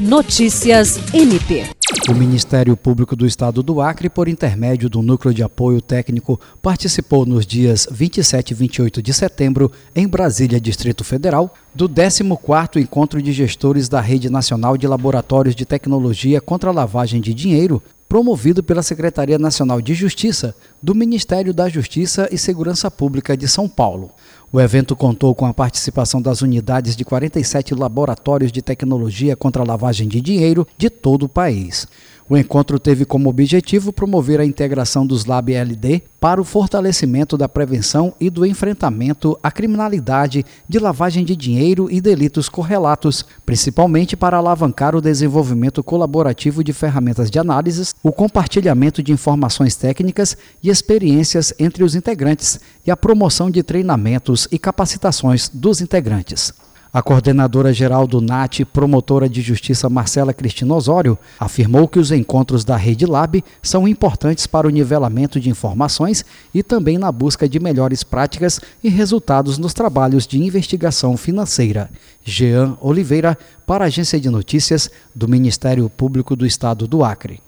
Notícias MP. O Ministério Público do Estado do Acre, por intermédio do Núcleo de Apoio Técnico, participou nos dias 27 e 28 de setembro, em Brasília, Distrito Federal, do 14º Encontro de Gestores da Rede Nacional de Laboratórios de Tecnologia contra a Lavagem de Dinheiro, promovido pela Secretaria Nacional de Justiça do Ministério da Justiça e Segurança Pública de São Paulo. O evento contou com a participação das unidades de 47 laboratórios de tecnologia contra a lavagem de dinheiro de todo o país. O encontro teve como objetivo promover a integração dos LAB-LD para o fortalecimento da prevenção e do enfrentamento à criminalidade de lavagem de dinheiro e delitos correlatos, principalmente para alavancar o desenvolvimento colaborativo de ferramentas de análise, o compartilhamento de informações técnicas e experiências entre os integrantes e a promoção de treinamentos e capacitações dos integrantes. A coordenadora geral do NAT, promotora de justiça Marcela Cristina Osório, afirmou que os encontros da Rede Lab são importantes para o nivelamento de informações e também na busca de melhores práticas e resultados nos trabalhos de investigação financeira. Jean Oliveira, para a Agência de Notícias do Ministério Público do Estado do Acre.